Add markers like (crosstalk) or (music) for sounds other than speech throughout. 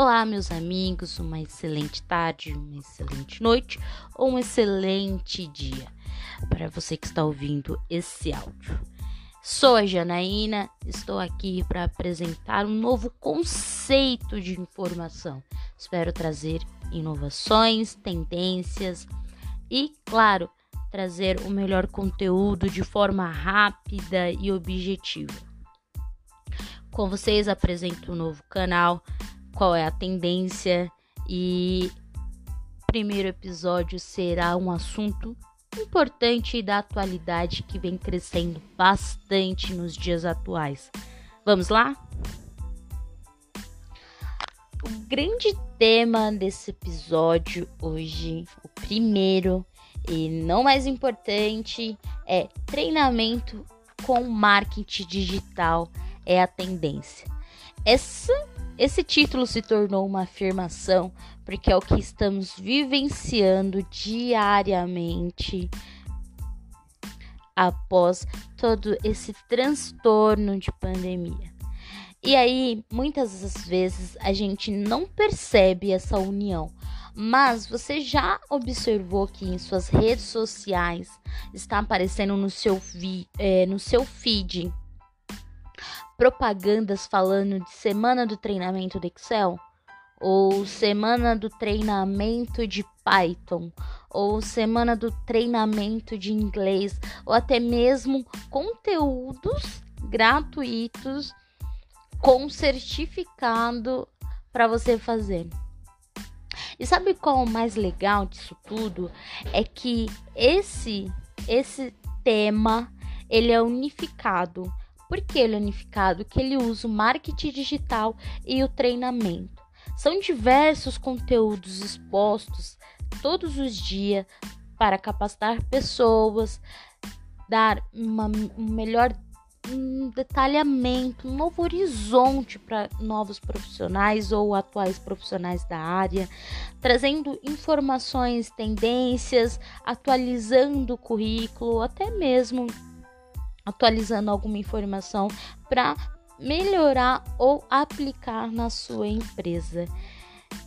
Olá, meus amigos, uma excelente tarde, uma excelente noite ou um excelente dia para você que está ouvindo esse áudio. Sou a Janaína, estou aqui para apresentar um novo conceito de informação. Espero trazer inovações, tendências e, claro, trazer o melhor conteúdo de forma rápida e objetiva. Com vocês apresento um novo canal, qual é a tendência e primeiro episódio será um assunto importante da atualidade que vem crescendo bastante nos dias atuais. Vamos lá? O grande tema desse episódio hoje, o primeiro e não mais importante, é treinamento com marketing digital é a tendência. Essa, esse título se tornou uma afirmação porque é o que estamos vivenciando diariamente após todo esse transtorno de pandemia. E aí, muitas das vezes a gente não percebe essa união, mas você já observou que em suas redes sociais está aparecendo no seu, vi, é, no seu feed propagandas falando de semana do treinamento do Excel, ou semana do treinamento de Python, ou semana do treinamento de inglês, ou até mesmo conteúdos gratuitos com certificado para você fazer. E sabe qual o mais legal disso tudo? É que esse esse tema ele é unificado por que ele é unificado? Que ele usa o marketing digital e o treinamento. São diversos conteúdos expostos todos os dias para capacitar pessoas, dar uma, um melhor um detalhamento, um novo horizonte para novos profissionais ou atuais profissionais da área, trazendo informações, tendências, atualizando o currículo, até mesmo atualizando alguma informação para melhorar ou aplicar na sua empresa.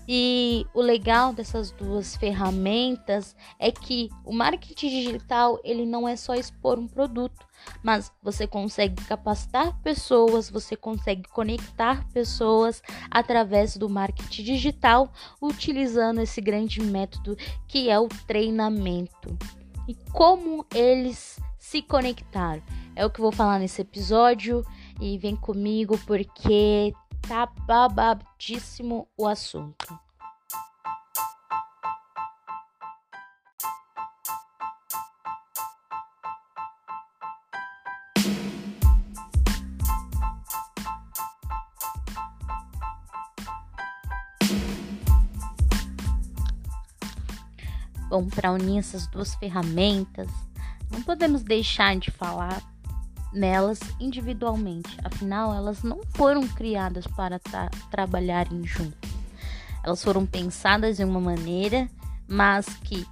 E o legal dessas duas ferramentas é que o marketing digital ele não é só expor um produto, mas você consegue capacitar pessoas, você consegue conectar pessoas através do marketing digital, utilizando esse grande método que é o treinamento. E como eles se conectaram? É o que vou falar nesse episódio e vem comigo porque tá babadíssimo o assunto. Bom, para unir essas duas ferramentas, não podemos deixar de falar nelas individualmente, afinal, elas não foram criadas para tra trabalharem juntas. Elas foram pensadas de uma maneira, mas que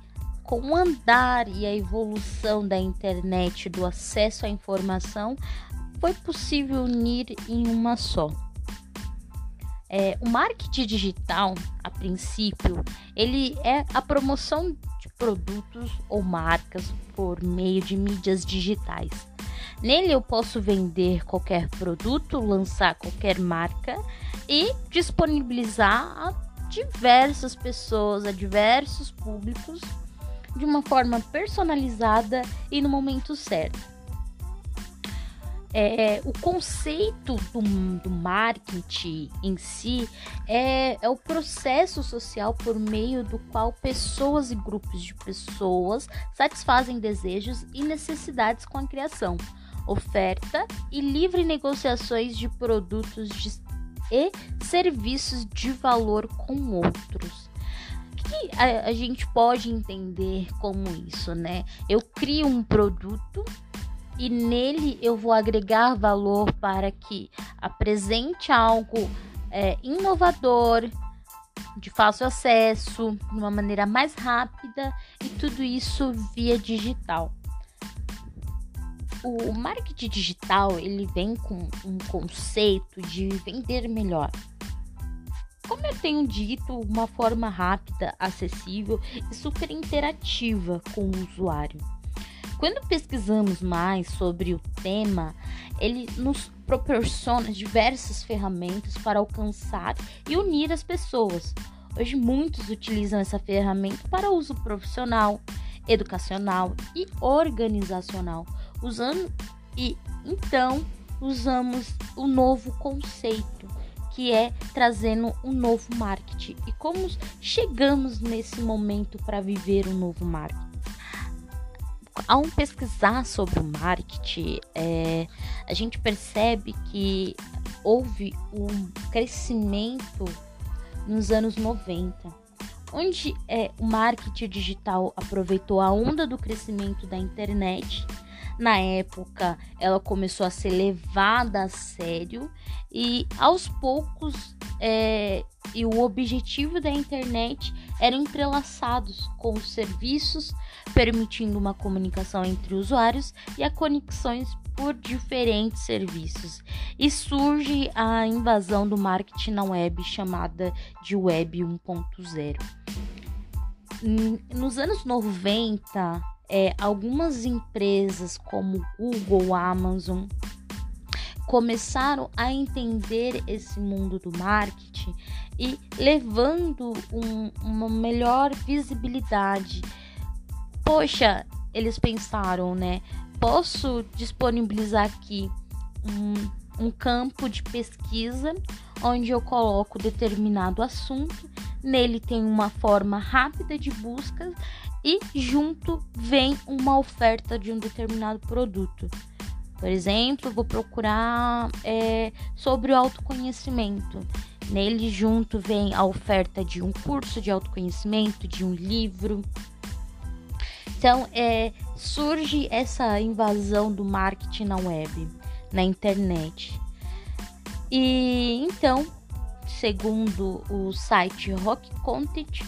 com o andar e a evolução da internet, do acesso à informação, foi possível unir em uma só. É, o marketing digital, a princípio, ele é a promoção de produtos ou marcas por meio de mídias digitais. Nele eu posso vender qualquer produto, lançar qualquer marca e disponibilizar a diversas pessoas, a diversos públicos de uma forma personalizada e no momento certo. É, o conceito do, do, marketing em si é, é o processo social por meio do qual pessoas e grupos de pessoas satisfazem desejos e necessidades com a criação, oferta e livre negociações de produtos de, e serviços de valor com outros. O que a, a gente pode entender como isso, né? Eu crio um produto e nele eu vou agregar valor para que apresente algo é, inovador, de fácil acesso, de uma maneira mais rápida e tudo isso via digital o marketing digital ele vem com um conceito de vender melhor. Como eu tenho dito, uma forma rápida, acessível e super interativa com o usuário. Quando pesquisamos mais sobre o tema, ele nos proporciona diversas ferramentas para alcançar e unir as pessoas. Hoje muitos utilizam essa ferramenta para uso profissional, educacional e organizacional, usando e então usamos o novo conceito, que é trazendo um novo marketing. E como chegamos nesse momento para viver um novo marketing? Ao pesquisar sobre o marketing, é, a gente percebe que houve um crescimento nos anos 90, onde é, o marketing digital aproveitou a onda do crescimento da internet na época, ela começou a ser levada a sério e aos poucos é, e o objetivo da internet eram entrelaçados com os serviços, permitindo uma comunicação entre usuários e a conexões por diferentes serviços. E surge a invasão do marketing na web chamada de Web 1.0. Nos anos 90, é, algumas empresas como Google, Amazon começaram a entender esse mundo do marketing e levando um, uma melhor visibilidade. Poxa, eles pensaram, né? Posso disponibilizar aqui um, um campo de pesquisa onde eu coloco determinado assunto, nele tem uma forma rápida de busca e junto vem uma oferta de um determinado produto. Por exemplo, vou procurar é, sobre o autoconhecimento. Nele junto vem a oferta de um curso de autoconhecimento, de um livro. Então, é, surge essa invasão do marketing na web, na internet. E então, segundo o site Rock Content,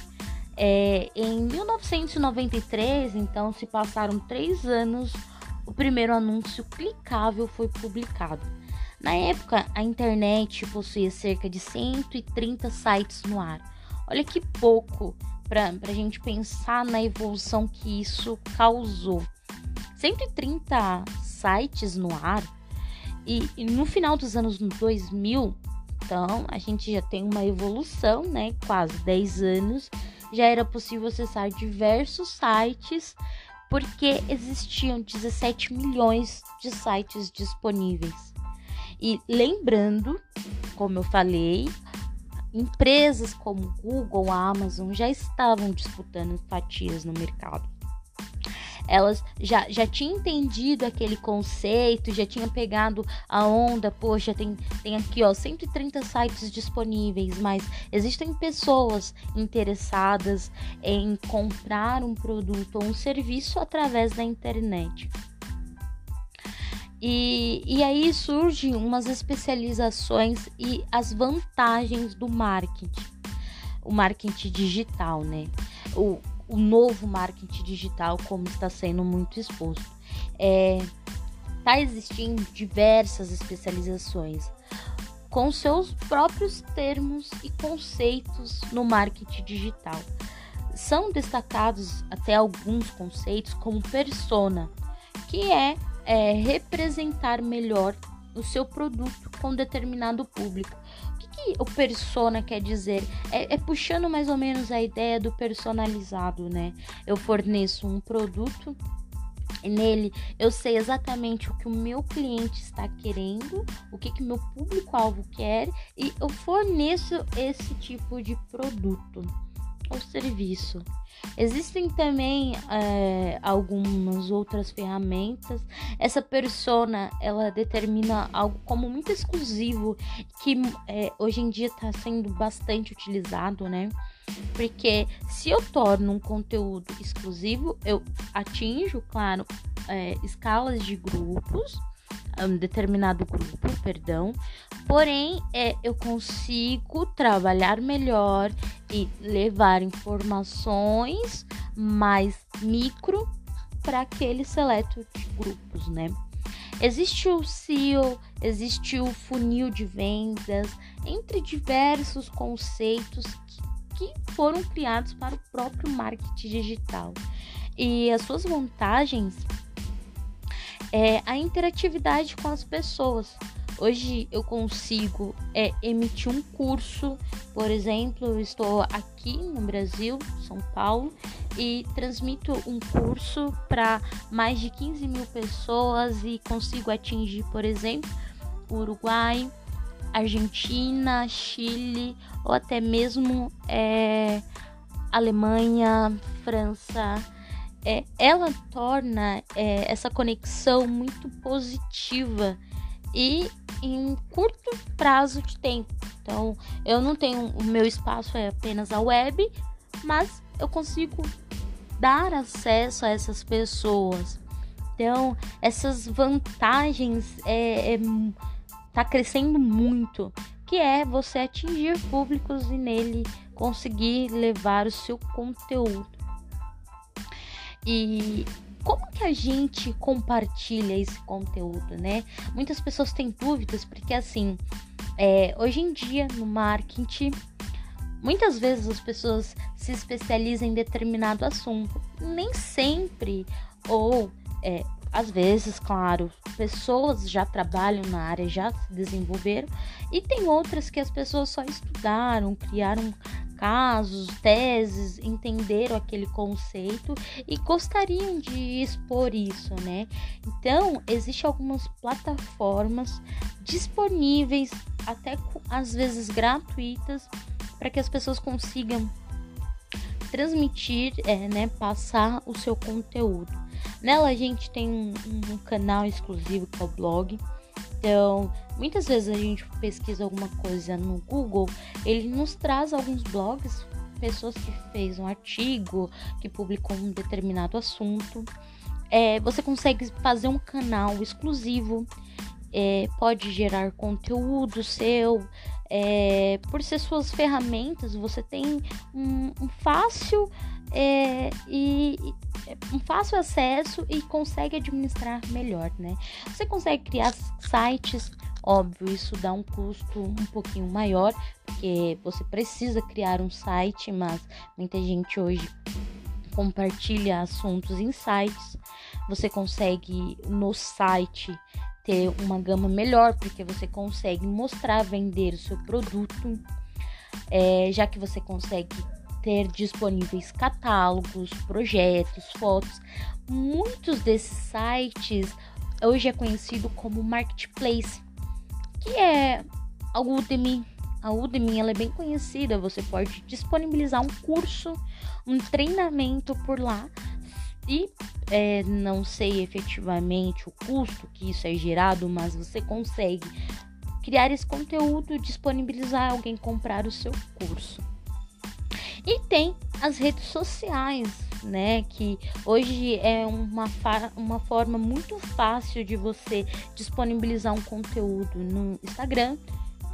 é, em 1993, então se passaram três anos, o primeiro anúncio clicável foi publicado. Na época, a internet possuía cerca de 130 sites no ar. Olha que pouco para a gente pensar na evolução que isso causou. 130 sites no ar e, e no final dos anos 2000, então a gente já tem uma evolução, né? Quase 10 anos já era possível acessar diversos sites, porque existiam 17 milhões de sites disponíveis. E lembrando, como eu falei, empresas como Google, Amazon já estavam disputando fatias no mercado elas já, já tinham entendido aquele conceito, já tinham pegado a onda, poxa, tem, tem aqui ó 130 sites disponíveis, mas existem pessoas interessadas em comprar um produto ou um serviço através da internet. E, e aí surgem umas especializações e as vantagens do marketing, o marketing digital, né? O, o novo marketing digital, como está sendo muito exposto. É, tá existindo diversas especializações com seus próprios termos e conceitos no marketing digital. São destacados até alguns conceitos como persona, que é, é representar melhor o seu produto com determinado público que o persona quer dizer? É, é, puxando mais ou menos a ideia do personalizado, né? Eu forneço um produto nele eu sei exatamente o que o meu cliente está querendo, o que que meu público-alvo quer e eu forneço esse tipo de produto ou serviço. Existem também é, algumas outras ferramentas. Essa persona ela determina algo como muito exclusivo que é, hoje em dia está sendo bastante utilizado, né? Porque se eu torno um conteúdo exclusivo, eu atinjo, claro, é, escalas de grupos um determinado grupo, perdão. Porém, é, eu consigo trabalhar melhor e levar informações mais micro para aquele seleto de grupos, né? Existe o SEO, existe o funil de vendas, entre diversos conceitos que, que foram criados para o próprio marketing digital. E as suas vantagens é a interatividade com as pessoas. Hoje eu consigo é, emitir um curso, por exemplo, eu estou aqui no Brasil, São Paulo, e transmito um curso para mais de 15 mil pessoas e consigo atingir, por exemplo, Uruguai, Argentina, Chile ou até mesmo é, Alemanha, França. É, ela torna é, essa conexão muito positiva e em curto prazo de tempo. Então, eu não tenho o meu espaço é apenas a web, mas eu consigo dar acesso a essas pessoas. Então, essas vantagens é, é tá crescendo muito, que é você atingir públicos e nele conseguir levar o seu conteúdo. E como que a gente compartilha esse conteúdo, né? Muitas pessoas têm dúvidas porque assim, é, hoje em dia no marketing, muitas vezes as pessoas se especializam em determinado assunto, nem sempre ou é, às vezes, claro, pessoas já trabalham na área, já se desenvolveram, e tem outras que as pessoas só estudaram, criaram casos, teses, entenderam aquele conceito e gostariam de expor isso, né? Então, existem algumas plataformas disponíveis, até às vezes gratuitas, para que as pessoas consigam transmitir, é, né, passar o seu conteúdo. Nela a gente tem um, um canal exclusivo que é o blog. Então, muitas vezes a gente pesquisa alguma coisa no Google, ele nos traz alguns blogs, pessoas que fez um artigo, que publicou um determinado assunto. É, você consegue fazer um canal exclusivo, é, pode gerar conteúdo seu. É, por ser suas ferramentas, você tem um, um fácil é, e, um fácil acesso e consegue administrar melhor, né? Você consegue criar sites, óbvio, isso dá um custo um pouquinho maior, porque você precisa criar um site, mas muita gente hoje compartilha assuntos em sites. Você consegue no site ter uma gama melhor, porque você consegue mostrar, vender o seu produto, é, já que você consegue ter disponíveis catálogos, projetos, fotos. Muitos desses sites hoje é conhecido como marketplace, que é a Udemy. A Udemy ela é bem conhecida, você pode disponibilizar um curso, um treinamento por lá e é, não sei efetivamente o custo que isso é gerado, mas você consegue criar esse conteúdo, disponibilizar alguém comprar o seu curso. E tem as redes sociais, né? Que hoje é uma, uma forma muito fácil de você disponibilizar um conteúdo no Instagram,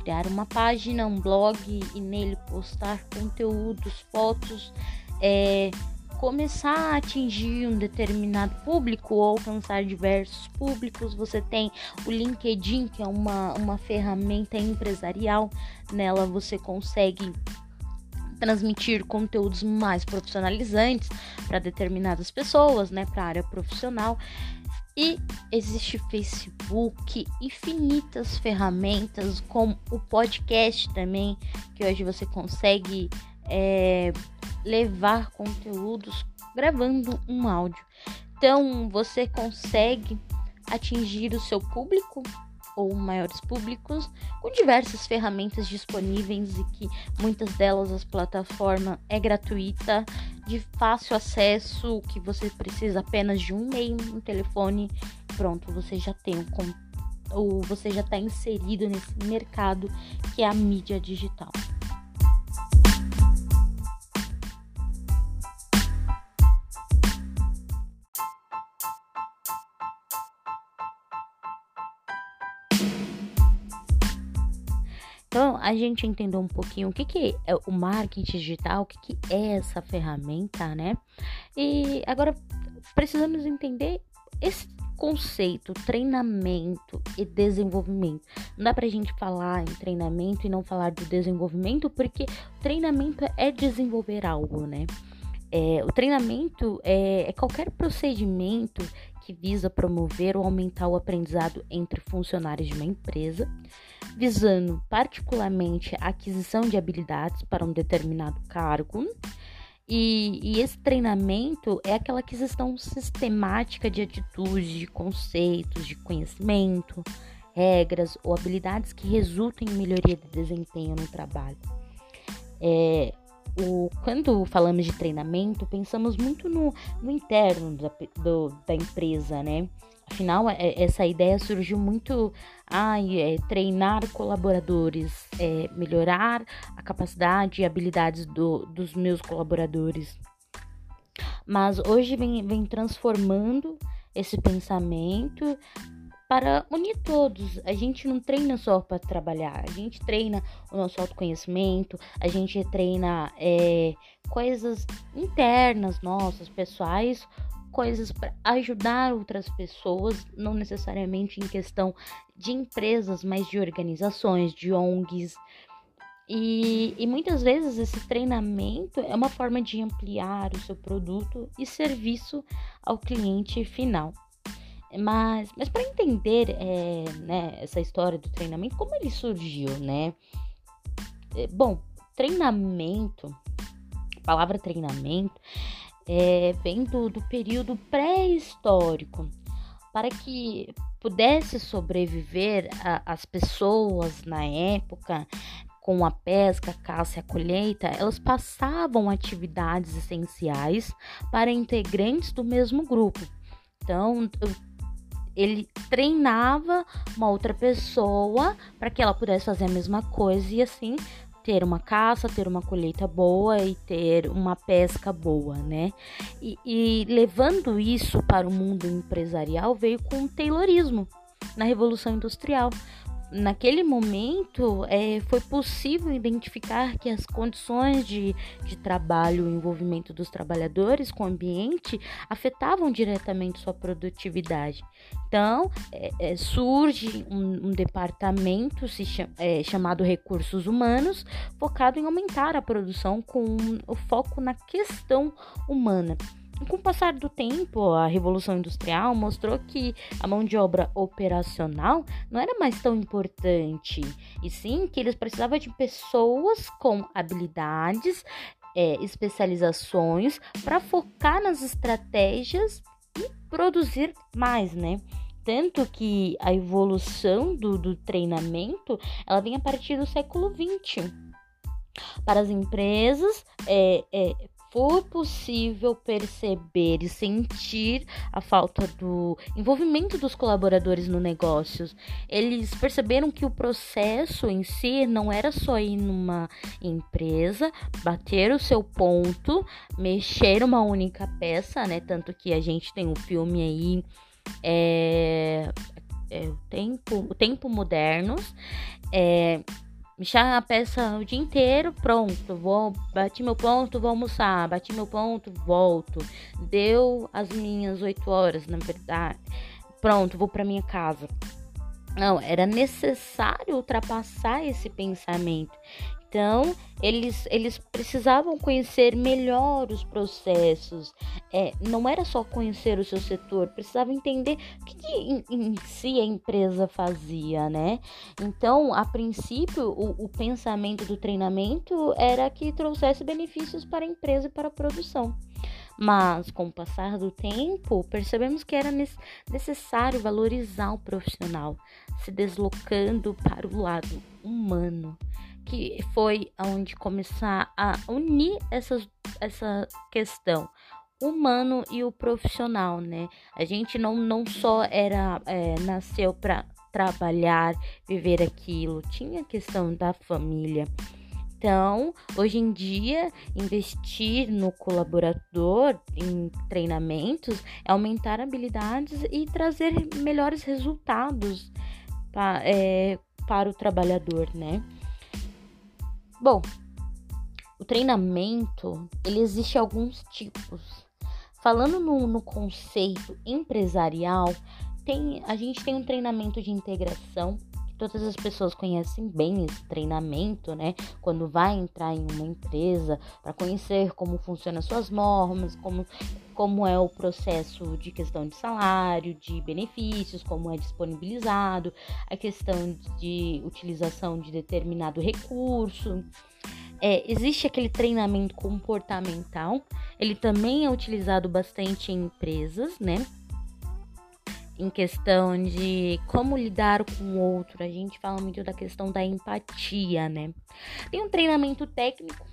criar uma página, um blog e nele postar conteúdos, fotos, é, começar a atingir um determinado público ou alcançar diversos públicos. Você tem o LinkedIn, que é uma, uma ferramenta empresarial, nela você consegue transmitir conteúdos mais profissionalizantes para determinadas pessoas, né, para a área profissional. E existe Facebook, infinitas ferramentas, como o podcast também, que hoje você consegue é, levar conteúdos gravando um áudio. Então você consegue atingir o seu público ou maiores públicos, com diversas ferramentas disponíveis e que muitas delas as plataforma é gratuita, de fácil acesso, que você precisa apenas de um e-mail, um telefone, pronto, você já tem um ou você já está inserido nesse mercado que é a mídia digital. Então, a gente entendeu um pouquinho o que, que é o marketing digital, o que, que é essa ferramenta, né? E agora precisamos entender esse conceito treinamento e desenvolvimento. Não dá pra gente falar em treinamento e não falar do desenvolvimento, porque treinamento é desenvolver algo, né? É, o treinamento é, é qualquer procedimento que visa promover ou aumentar o aprendizado entre funcionários de uma empresa, visando particularmente a aquisição de habilidades para um determinado cargo e, e, esse treinamento é aquela aquisição sistemática de atitudes, de conceitos, de conhecimento, regras ou habilidades que resultam em melhoria de desempenho no trabalho. É, o, quando falamos de treinamento, pensamos muito no, no interno da, do, da empresa, né? Afinal, é, essa ideia surgiu muito ai, é, treinar colaboradores, é, melhorar a capacidade e habilidades do, dos meus colaboradores. Mas hoje vem, vem transformando esse pensamento para unir todos. A gente não treina só para trabalhar, a gente treina o nosso autoconhecimento, a gente treina é, coisas internas nossas, pessoais, coisas para ajudar outras pessoas, não necessariamente em questão de empresas, mas de organizações, de ONGs. E, e muitas vezes esse treinamento é uma forma de ampliar o seu produto e serviço ao cliente final. Mas, mas para entender é, né, essa história do treinamento, como ele surgiu, né? É, bom, treinamento, a palavra treinamento é, vem do, do período pré-histórico, para que pudesse sobreviver a, as pessoas na época com a pesca, a caça e a colheita, elas passavam atividades essenciais para integrantes do mesmo grupo. Então, ele treinava uma outra pessoa para que ela pudesse fazer a mesma coisa e assim ter uma caça, ter uma colheita boa e ter uma pesca boa, né? E, e levando isso para o mundo empresarial veio com o Taylorismo na Revolução Industrial, naquele momento é, foi possível identificar que as condições de, de trabalho, o envolvimento dos trabalhadores com o ambiente afetavam diretamente sua produtividade. Então, é, é, surge um, um, departamento chama, é, chamado Recursos Humanos, focado em aumentar a produção com o foco na questão humana. Com o passar do tempo, a Revolução Industrial mostrou que a mão de obra operacional não era mais tão importante, e sim que eles precisavam de pessoas com habilidades, é, especializações para focar nas estratégias e produzir mais, né? Tanto que a evolução do, do treinamento ela vem a partir do século XX. Para as empresas, é, é, for possível perceber e sentir a falta do envolvimento dos colaboradores no negócio. Eles perceberam que o processo em si não era só ir numa empresa, bater o seu ponto, mexer uma única peça, né? Tanto que a gente tem um filme aí é, é o tempo, o tempo modernos. É, a peça o dia inteiro, pronto, vou, bati meu ponto, vou almoçar, bati meu ponto, volto. Deu as minhas oito horas, na verdade. Pronto, vou para minha casa. Não, era necessário ultrapassar esse pensamento. Então, eles, eles precisavam conhecer melhor os processos. É, não era só conhecer o seu setor, precisava entender o que, que em, em, si a empresa fazia, né? Então, a princípio, o, o pensamento do treinamento era que trouxesse benefícios para a empresa e para a produção. Mas, com o passar do tempo, percebemos que era necessário valorizar o profissional, se deslocando para o lado humano que foi onde começar a unir essas, essa questão humano e o profissional, né? A gente não, não só era é, nasceu para trabalhar, viver aquilo, tinha a questão da família. Então, hoje em dia, investir no colaborador em treinamentos é aumentar habilidades e trazer melhores resultados pra, é, para o trabalhador, né? Bom, o treinamento, ele existe alguns tipos. Falando no, no conceito empresarial, tem, a gente tem um treinamento de integração todas as pessoas conhecem bem esse treinamento, né? Quando vai entrar em uma empresa para conhecer como funcionam suas normas, como como é o processo de questão de salário, de benefícios, como é disponibilizado, a questão de utilização de determinado recurso. É, existe aquele treinamento comportamental, ele também é utilizado bastante em empresas, né? Em questão de como lidar com o outro. A gente fala muito da questão da empatia, né? Tem um treinamento técnico,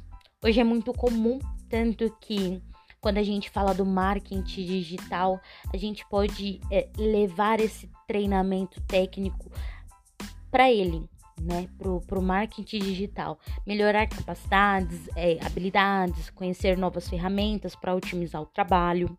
hoje é muito comum, tanto que quando a gente fala do marketing digital, a gente pode é, levar esse treinamento técnico para ele, né, pro, pro marketing digital, melhorar capacidades, é, habilidades, conhecer novas ferramentas para otimizar o trabalho.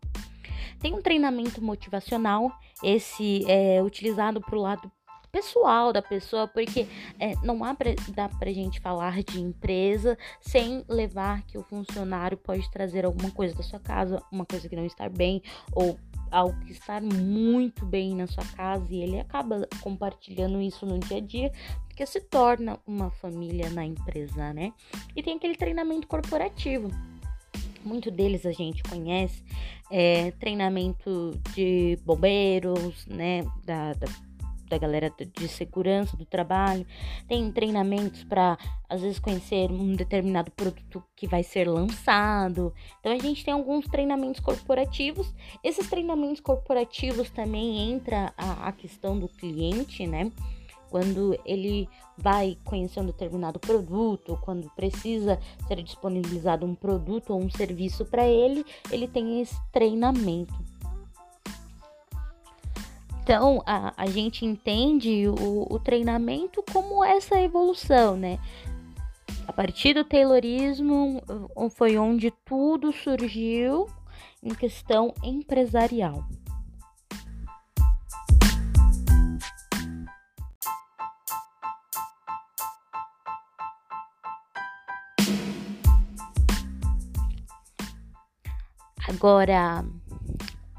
Tem um treinamento motivacional, esse é utilizado para o lado pessoal da pessoa, porque é, não há pra, dá pra gente falar de empresa sem levar que o funcionário pode trazer alguma coisa da sua casa, uma coisa que não está bem, ou algo que está muito bem na sua casa e ele acaba compartilhando isso no dia a dia, porque se torna uma família na empresa, né? E tem aquele treinamento corporativo muito deles a gente conhece, é, treinamento de bombeiros, né, da, da, da galera de segurança do trabalho, tem treinamentos para às vezes conhecer um determinado produto que vai ser lançado. Então a gente tem alguns treinamentos corporativos. Esses treinamentos corporativos também entra a, a questão do cliente, né? Quando ele vai conhecer um determinado produto, quando precisa ser disponibilizado um produto ou um serviço para ele, ele tem esse treinamento. Então, a, a gente entende o, o treinamento como essa evolução, né? A partir do Taylorismo foi onde tudo surgiu em questão empresarial. Agora,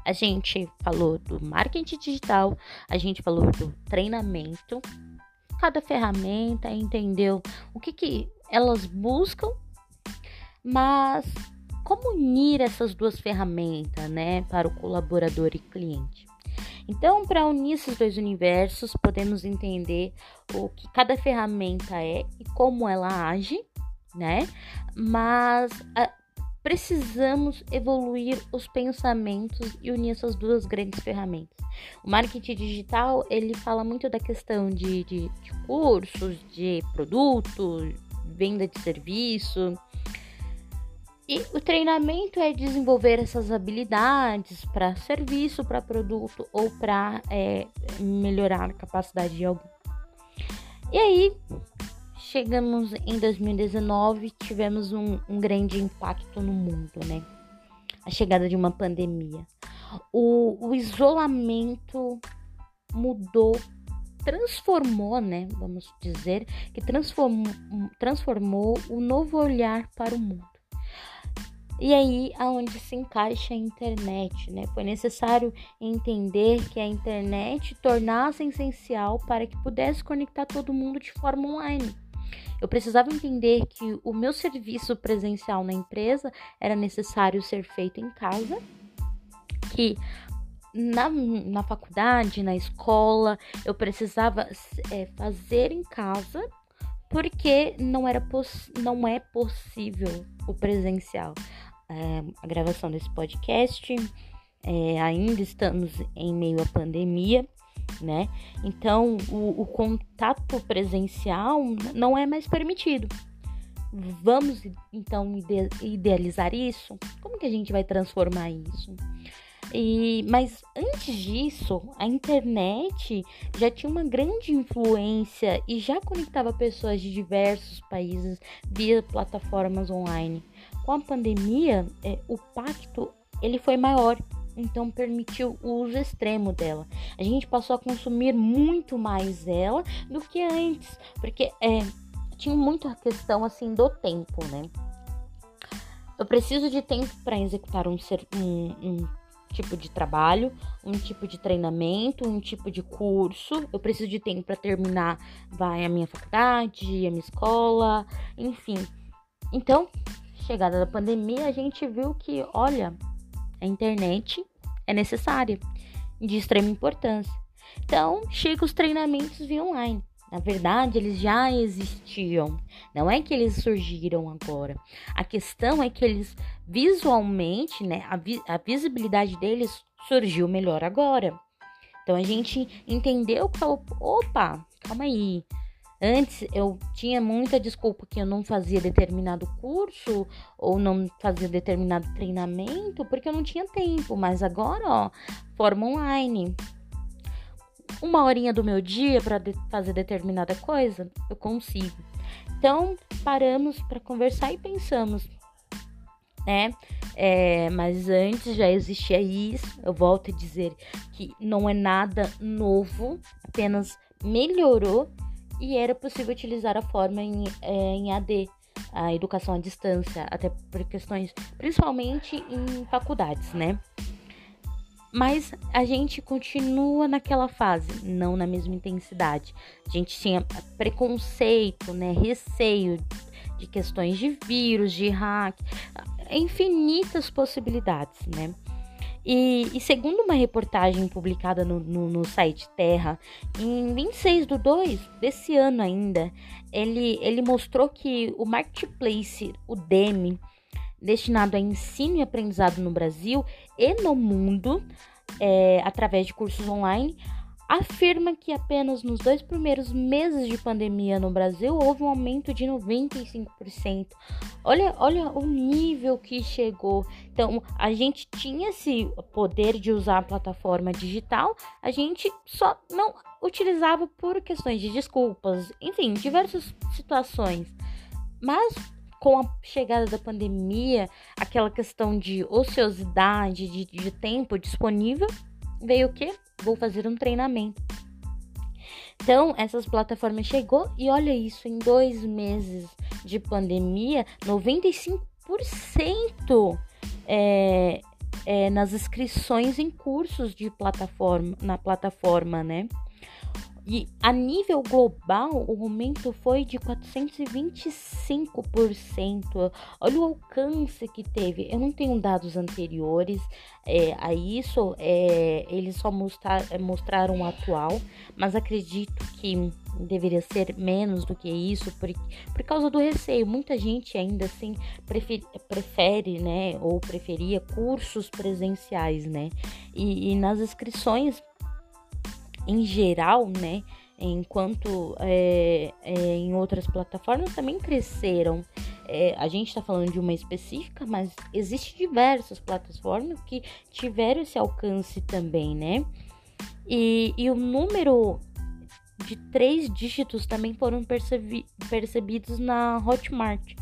a gente falou do marketing digital, a gente falou do treinamento, cada ferramenta, entendeu o que, que elas buscam, mas como unir essas duas ferramentas, né, para o colaborador e cliente. Então, para unir esses dois universos, podemos entender o que cada ferramenta é e como ela age, né? Mas a, precisamos evoluir os pensamentos e unir essas duas grandes ferramentas. O marketing digital ele fala muito da questão de, de, de cursos, de produtos, venda de serviço. E o treinamento é desenvolver essas habilidades para serviço, para produto ou para é, melhorar a capacidade de alguém. E aí, chegamos em 2019, tivemos um, um grande impacto no mundo, né? A chegada de uma pandemia. O, o isolamento mudou, transformou, né? Vamos dizer, que transformou, transformou o novo olhar para o mundo. E aí, aonde se encaixa a internet, né? Foi necessário entender que a internet tornasse essencial para que pudesse conectar todo mundo de forma online. Eu precisava entender que o meu serviço presencial na empresa era necessário ser feito em casa, que na, na faculdade, na escola, eu precisava é, fazer em casa porque não, era não é possível o presencial. É, a gravação desse podcast, é, ainda estamos em meio à pandemia, né? Então, o, o contato presencial não é mais permitido. Vamos então ide idealizar isso? Como que a gente vai transformar isso? E, mas antes disso, a internet já tinha uma grande influência e já conectava pessoas de diversos países via plataformas online. Com a pandemia, é, o pacto ele foi maior então permitiu o uso extremo dela. A gente passou a consumir muito mais ela do que antes, porque é, tinha muito a questão assim do tempo, né? Eu preciso de tempo para executar um, ser, um, um tipo de trabalho, um tipo de treinamento, um tipo de curso. Eu preciso de tempo para terminar, vai a minha faculdade, a minha escola, enfim. Então, chegada da pandemia, a gente viu que, olha, a internet é necessária, de extrema importância. Então, chega os treinamentos via online. Na verdade, eles já existiam. Não é que eles surgiram agora. A questão é que eles visualmente, né, a, vi a visibilidade deles surgiu melhor agora. Então a gente entendeu que falou, opa, calma aí. Antes eu tinha muita desculpa que eu não fazia determinado curso ou não fazia determinado treinamento porque eu não tinha tempo, mas agora, ó, forma online uma horinha do meu dia para de fazer determinada coisa, eu consigo. Então, paramos para conversar e pensamos, né? É, mas antes já existia isso. Eu volto a dizer que não é nada novo, apenas melhorou e era possível utilizar a forma em, é, em AD, a educação à distância, até por questões, principalmente em faculdades, né? Mas a gente continua naquela fase, não na mesma intensidade. A gente tinha preconceito, né, receio de questões de vírus, de hack, infinitas possibilidades, né? E, e, segundo uma reportagem publicada no, no, no, site Terra, em 26 de 2 desse ano ainda, ele, ele mostrou que o marketplace, o Demi, destinado a ensino e aprendizado no Brasil e no mundo, é, através de cursos online, afirma que apenas nos dois primeiros meses de pandemia no Brasil houve um aumento de 95%. Olha, olha o nível que chegou. Então, a gente tinha esse poder de usar a plataforma digital, a gente só não utilizava por questões de desculpas, enfim, diversas situações. Mas com a chegada da pandemia, aquela questão de ociosidade, de, de tempo disponível, veio o quê? Vou fazer um treinamento. Então, essas plataformas chegou e olha isso, em dois meses de pandemia, 95% é, é, nas inscrições em cursos de plataforma, na plataforma, né? E a nível global, o aumento foi de 425%. Olha o alcance que teve. Eu não tenho dados anteriores é, a isso, é, eles só mostrar, é, mostraram o atual, mas acredito que deveria ser menos do que isso por, por causa do receio. Muita gente ainda assim prefere, prefere né, ou preferia cursos presenciais, né? E, e nas inscrições em geral, né? Enquanto é, é, em outras plataformas também cresceram. É, a gente está falando de uma específica, mas existem diversas plataformas que tiveram esse alcance também, né? E, e o número de três dígitos também foram percebi percebidos na Hotmart.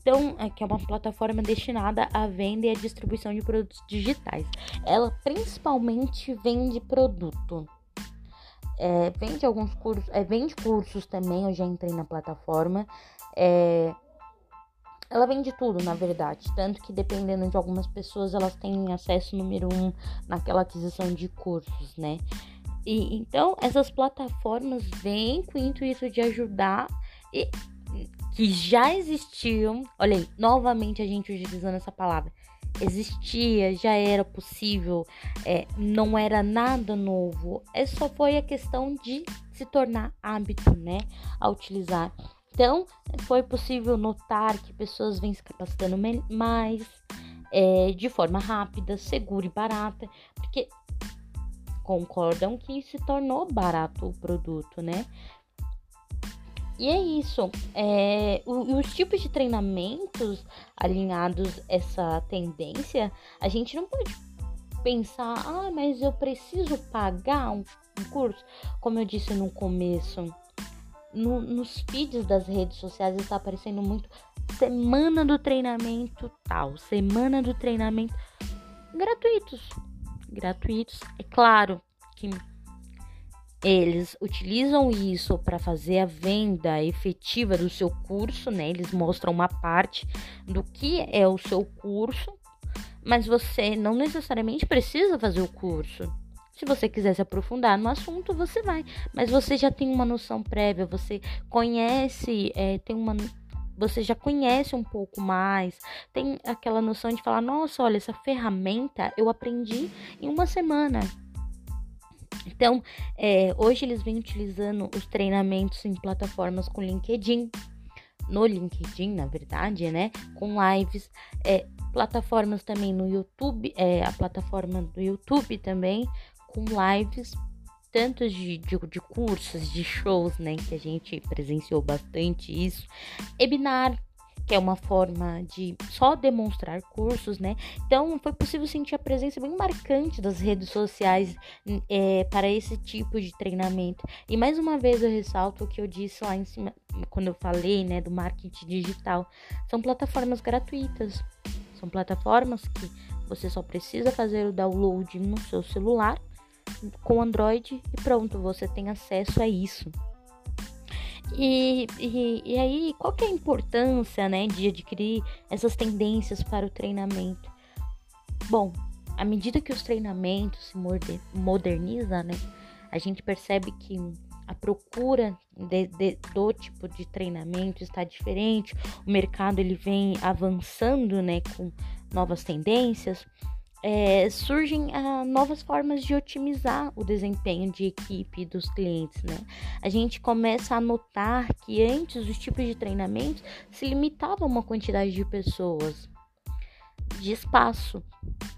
Então, é, que é uma plataforma destinada à venda e à distribuição de produtos digitais. Ela principalmente vende produto. É, vende alguns cursos, é, vende cursos também, eu já entrei na plataforma. É, ela vende tudo, na verdade. Tanto que dependendo de algumas pessoas, elas têm acesso número um naquela aquisição de cursos, né? E então essas plataformas vêm com o intuito de ajudar e que já existiam. Olha aí, novamente a gente utilizando essa palavra existia, já era possível, é, não era nada novo. É só foi a questão de se tornar hábito, né, a utilizar. Então, foi possível notar que pessoas vêm se capacitando mais, é, de forma rápida, segura e barata, porque concordam que se tornou barato o produto, né? E é isso. É, os tipos de treinamentos alinhados essa tendência, a gente não pode pensar, ah, mas eu preciso pagar um, um curso. Como eu disse no começo, no, nos feeds das redes sociais está aparecendo muito semana do treinamento tal, semana do treinamento gratuitos. Gratuitos. É claro que eles utilizam isso para fazer a venda efetiva do seu curso, né? Eles mostram uma parte do que é o seu curso, mas você não necessariamente precisa fazer o curso. Se você quiser se aprofundar no assunto, você vai. Mas você já tem uma noção prévia, você conhece, é, tem uma. Você já conhece um pouco mais, tem aquela noção de falar: nossa, olha, essa ferramenta eu aprendi em uma semana. Então, é, hoje eles vêm utilizando os treinamentos em plataformas com LinkedIn, no LinkedIn, na verdade, né? Com lives, é, plataformas também no YouTube, é, a plataforma do YouTube também, com lives, tanto de, de, de, cursos, de shows, né? Que a gente presenciou bastante isso. Webinar, que é uma forma de só demonstrar cursos, né? Então foi possível sentir a presença bem marcante das redes sociais é, para esse tipo de treinamento. E mais uma vez eu ressalto o que eu disse lá em cima, quando eu falei, né, do marketing digital. São plataformas gratuitas. São plataformas que você só precisa fazer o download no seu celular com Android e pronto, você tem acesso a isso. E, e, e aí, qual que é a importância né, de adquirir essas tendências para o treinamento? Bom, à medida que os treinamentos se modernizam, né, a gente percebe que a procura de, de, do tipo de treinamento está diferente, o mercado ele vem avançando né, com novas tendências é, surgem ah, novas formas de otimizar o desempenho de equipe dos clientes, né? A gente começa a notar que antes os tipos de treinamentos se limitavam a uma quantidade de pessoas, de espaço.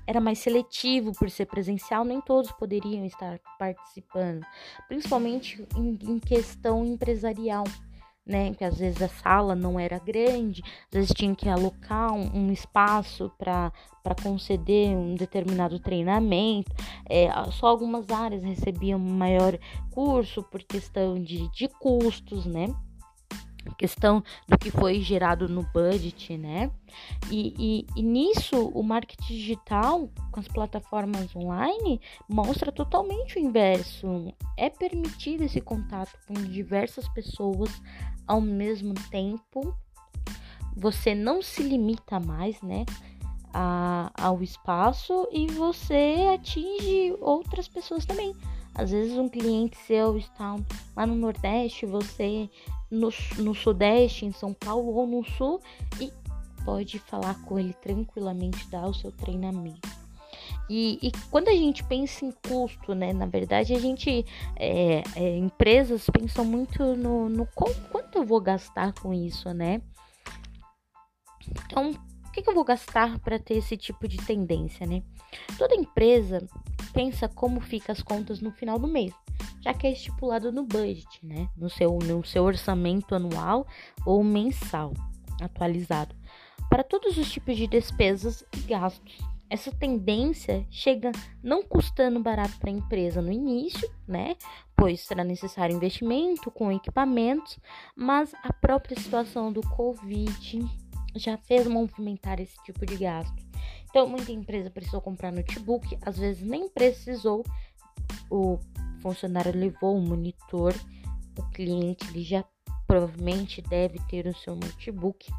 Era mais seletivo por ser presencial, nem todos poderiam estar participando, principalmente em, em questão empresarial né? Que às vezes a sala não era grande, às vezes tinha que alocar um, um espaço para conceder um determinado treinamento. É, só algumas áreas recebiam maior curso por questão de, de custos, né? questão do que foi gerado no budget, né? E, e, e, nisso o marketing digital com as plataformas online mostra totalmente o inverso. É permitido esse contato com diversas pessoas ao mesmo tempo. Você não se limita mais, né? A, ao espaço e você atinge outras pessoas também. Às vezes um cliente seu está lá no Nordeste, você no, no Sudeste, em São Paulo ou no Sul e pode falar com ele tranquilamente, dar o seu treinamento. E, e, quando a gente pensa em custo, né? Na verdade, a gente, é, é, empresas pensam muito no, no quanto eu vou gastar com isso, né? Então, o que, que eu vou gastar para ter esse tipo de tendência, né? Toda empresa pensa como fica as contas no final do mês, já que é estipulado no budget, né? No seu, no seu orçamento anual ou mensal atualizado, para todos os tipos de despesas e gastos. Essa tendência chega não custando barato para a empresa no início, né? Pois será necessário investimento com equipamentos, mas a própria situação do Covid já fez movimentar esse tipo de gasto. Então, muita empresa precisou comprar notebook, às vezes nem precisou. O funcionário levou um monitor, o cliente ele já provavelmente deve ter o seu notebook.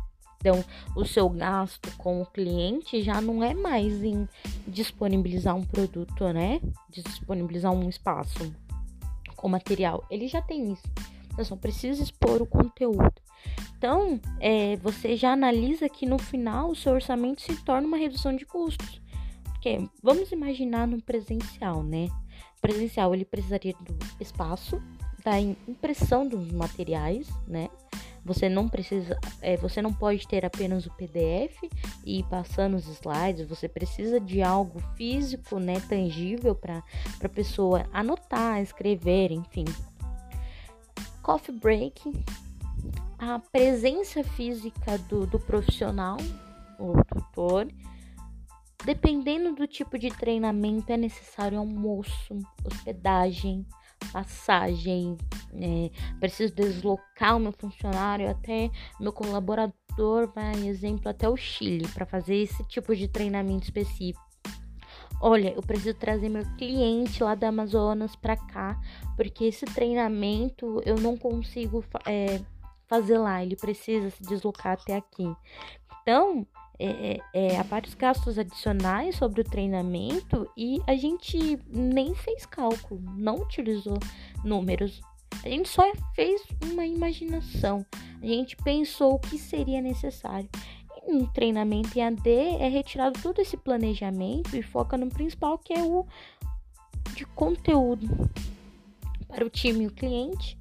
Então, o seu gasto com o cliente já não é mais em disponibilizar um produto, né? Disponibilizar um espaço com material. Ele já tem isso. Eu só preciso expor o conteúdo. Então, é, você já analisa que no final o seu orçamento se torna uma redução de custos. Porque vamos imaginar no presencial, né? presencial ele precisaria do espaço, da impressão dos materiais, né? Você não precisa, é, você não pode ter apenas o PDF e ir passando os slides. Você precisa de algo físico, né, tangível para a pessoa anotar, escrever, enfim. Coffee break a presença física do, do profissional, o tutor. Dependendo do tipo de treinamento, é necessário almoço, hospedagem, passagem. É, preciso deslocar o meu funcionário até meu colaborador vai, exemplo, até o Chile para fazer esse tipo de treinamento específico. Olha, eu preciso trazer meu cliente lá da Amazonas para cá, porque esse treinamento eu não consigo é, fazer lá, ele precisa se deslocar até aqui. Então, é, é, há vários gastos adicionais sobre o treinamento e a gente nem fez cálculo, não utilizou números. A gente só fez uma imaginação. A gente pensou o que seria necessário. E no treinamento em AD é retirado todo esse planejamento e foca no principal que é o de conteúdo para o time e o cliente,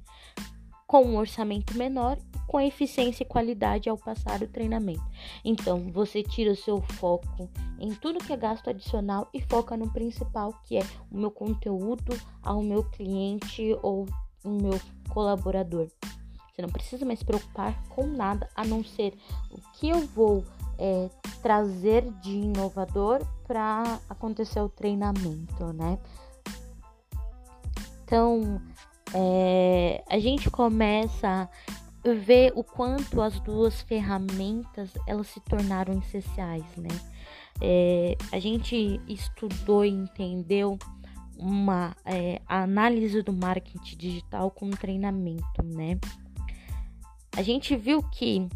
com um orçamento menor com eficiência e qualidade ao passar o treinamento. Então, você tira o seu foco em tudo que é gasto adicional e foca no principal, que é o meu conteúdo ao meu cliente ou o meu colaborador. Você não precisa mais se preocupar com nada a não ser o que eu vou é, trazer de inovador para acontecer o treinamento, né? Então, é, a gente começa a ver o quanto as duas ferramentas elas se tornaram essenciais, né? É, a gente estudou e entendeu uma é, análise do marketing digital com treinamento, né? A gente viu que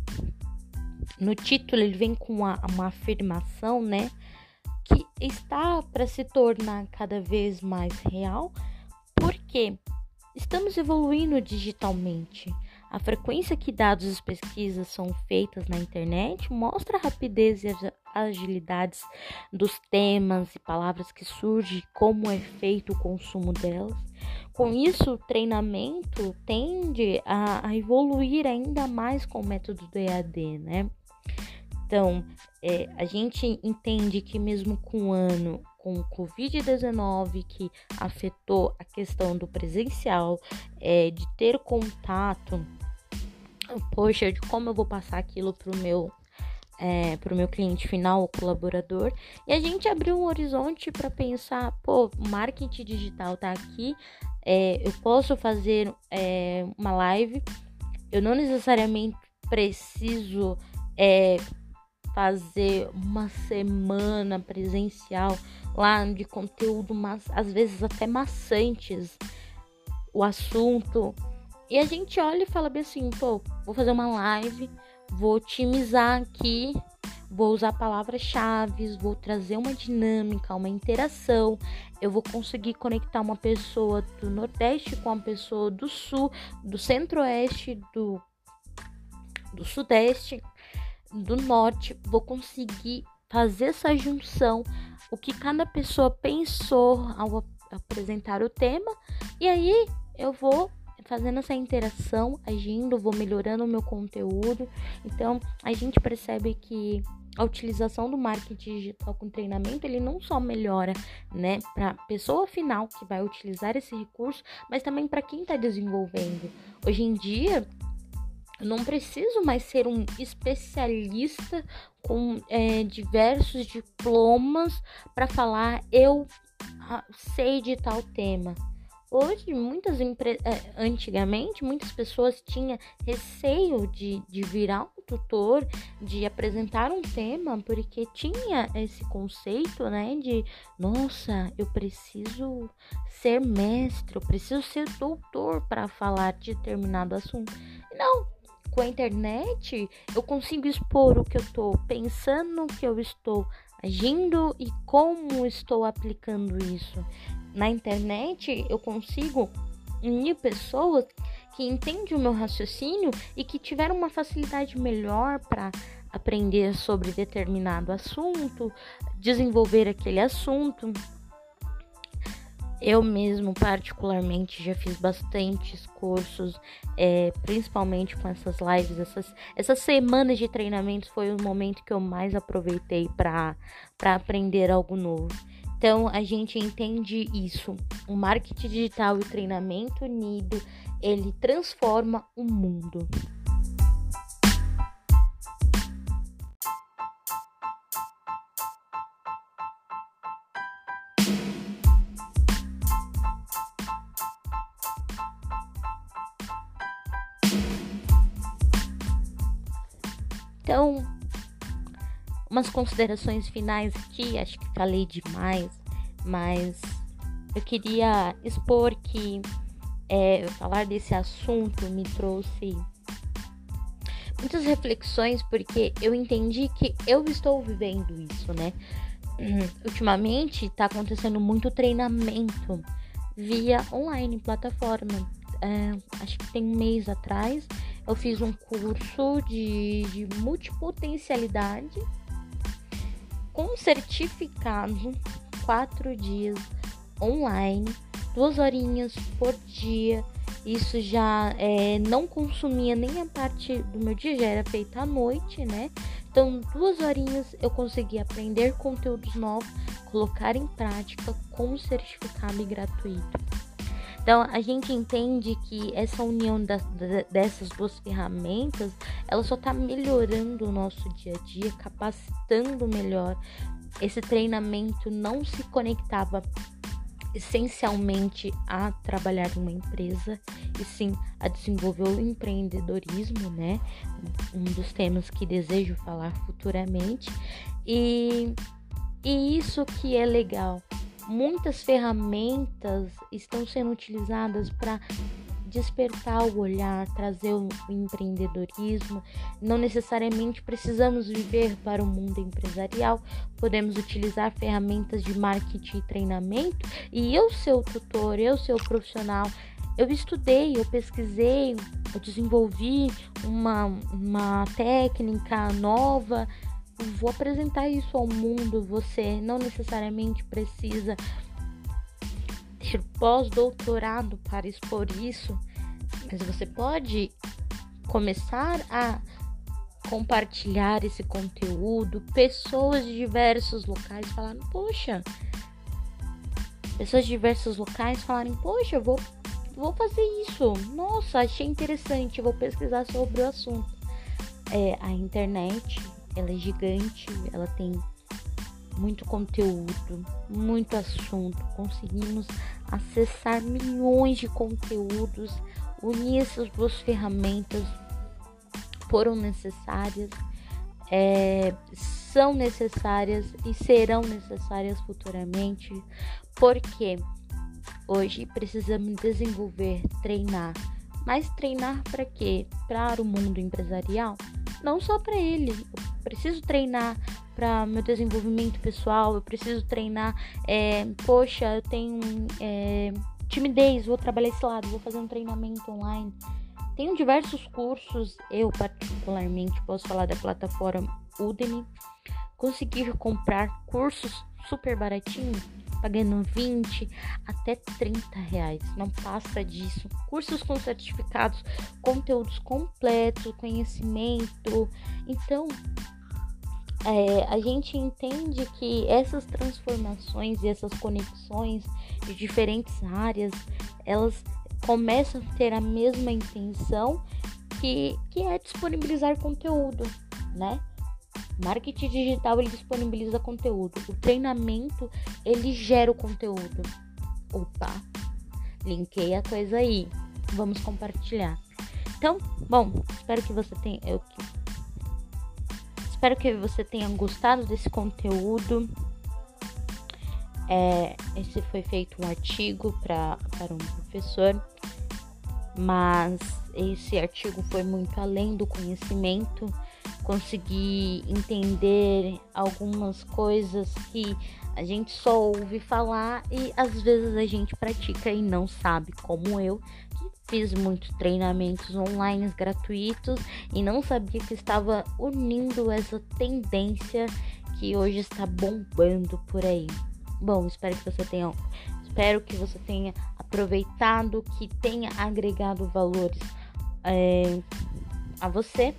no título ele vem com uma, uma afirmação, né? Que está para se tornar cada vez mais real, porque estamos evoluindo digitalmente. A frequência que dados e pesquisas são feitas na internet mostra a rapidez e as agilidades dos temas e palavras que surgem, como é feito o consumo delas. Com isso, o treinamento tende a, a evoluir ainda mais com o método do EAD, né? Então, é, a gente entende que mesmo com o ano com o Covid-19 que afetou a questão do presencial, é, de ter contato, poxa, de como eu vou passar aquilo para o meu é, para o meu cliente final, colaborador, e a gente abriu um horizonte para pensar, pô, marketing digital tá aqui, é, eu posso fazer é, uma live, eu não necessariamente preciso é, fazer uma semana presencial lá de conteúdo, mas às vezes até maçantes o assunto. E a gente olha e fala bem assim, pô, vou fazer uma live, vou otimizar aqui, vou usar palavras-chave, vou trazer uma dinâmica, uma interação. Eu vou conseguir conectar uma pessoa do Nordeste com uma pessoa do Sul, do Centro-Oeste, do, do Sudeste do norte, vou conseguir fazer essa junção, o que cada pessoa pensou ao apresentar o tema, e aí eu vou fazendo essa interação, agindo, vou melhorando o meu conteúdo. Então, a gente percebe que a utilização do marketing digital com treinamento, ele não só melhora, né, para pessoa final que vai utilizar esse recurso, mas também para quem está desenvolvendo. Hoje em dia, não preciso mais ser um especialista com é, diversos diplomas para falar eu ah, sei de tal tema. Hoje, muitas é, antigamente, muitas pessoas tinham receio de, de virar um tutor, de apresentar um tema, porque tinha esse conceito, né, de nossa, eu preciso ser mestre, eu preciso ser doutor para falar de determinado assunto. Não, com a internet, eu consigo expor o que eu estou pensando, o que eu estou agindo e como estou aplicando isso. Na internet, eu consigo unir pessoas que entendem o meu raciocínio e que tiveram uma facilidade melhor para aprender sobre determinado assunto, desenvolver aquele assunto. Eu mesmo, particularmente, já fiz bastantes cursos, é, principalmente com essas lives, essas, essas semanas de treinamentos foi o momento que eu mais aproveitei para aprender algo novo. Então, a gente entende isso. O marketing digital e o treinamento unido, ele transforma o mundo. Então, umas considerações finais aqui, acho que falei demais, mas eu queria expor que é, falar desse assunto me trouxe muitas reflexões porque eu entendi que eu estou vivendo isso, né? (clears throat) Ultimamente está acontecendo muito treinamento via online, plataforma. É, acho que tem um mês atrás eu fiz um curso de, de multipotencialidade com certificado, quatro dias online, duas horinhas por dia. Isso já é, não consumia nem a parte do meu dia, já era feita à noite, né? Então, duas horinhas eu consegui aprender conteúdos novos, colocar em prática com certificado e gratuito. Então, a gente entende que essa união dessas duas ferramentas, ela só está melhorando o nosso dia a dia, capacitando melhor. Esse treinamento não se conectava essencialmente a trabalhar em uma empresa e sim a desenvolver o empreendedorismo, né? Um dos temas que desejo falar futuramente. E, e isso que é legal. Muitas ferramentas estão sendo utilizadas para despertar o olhar, trazer o empreendedorismo. Não necessariamente precisamos viver para o mundo empresarial, podemos utilizar ferramentas de marketing e treinamento. E eu, seu tutor, eu, seu profissional, eu estudei, eu pesquisei, eu desenvolvi uma, uma técnica nova. Vou apresentar isso ao mundo. Você não necessariamente precisa ter pós-doutorado para expor isso, mas você pode começar a compartilhar esse conteúdo, pessoas de diversos locais falarem, poxa, pessoas de diversos locais falarem, poxa, vou, vou fazer isso, nossa, achei interessante, vou pesquisar sobre o assunto. É, a internet, ela é gigante, ela tem muito conteúdo, muito assunto. Conseguimos acessar milhões de conteúdos, unir essas duas ferramentas foram necessárias, é, são necessárias e serão necessárias futuramente, porque hoje precisamos desenvolver, treinar. Mas treinar para quê? Para o mundo empresarial? Não só para ele. Eu preciso treinar para meu desenvolvimento pessoal, eu preciso treinar. É, poxa, eu tenho é, timidez, vou trabalhar esse lado, vou fazer um treinamento online. Tenho diversos cursos, eu particularmente posso falar da plataforma Udemy. Conseguir comprar cursos super baratinho, pagando 20 até 30 reais, não passa disso. Cursos com certificados, conteúdos completos, conhecimento. Então, é, a gente entende que essas transformações e essas conexões de diferentes áreas, elas começam a ter a mesma intenção que, que é disponibilizar conteúdo, né? Marketing digital ele disponibiliza conteúdo, o treinamento ele gera o conteúdo. Opa, linkei a coisa aí, vamos compartilhar. Então, bom, espero que você tenha, eu, Espero que você tenha gostado desse conteúdo. É, esse foi feito um artigo para um professor, mas esse artigo foi muito além do conhecimento. Consegui entender algumas coisas que a gente só ouve falar e às vezes a gente pratica e não sabe, como eu, Fiz muitos treinamentos online gratuitos e não sabia que estava unindo essa tendência que hoje está bombando por aí. Bom, espero que você tenha, espero que você tenha aproveitado, que tenha agregado valores é, a você,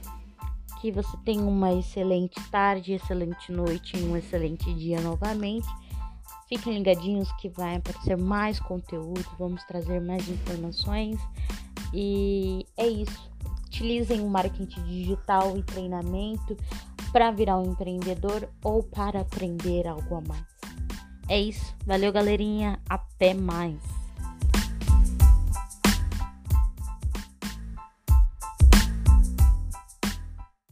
que você tenha uma excelente tarde, excelente noite e um excelente dia novamente. Fiquem ligadinhos que vai aparecer mais conteúdo, vamos trazer mais informações. E é isso. Utilizem o marketing digital e treinamento para virar um empreendedor ou para aprender algo a mais. É isso. Valeu, galerinha. Até mais.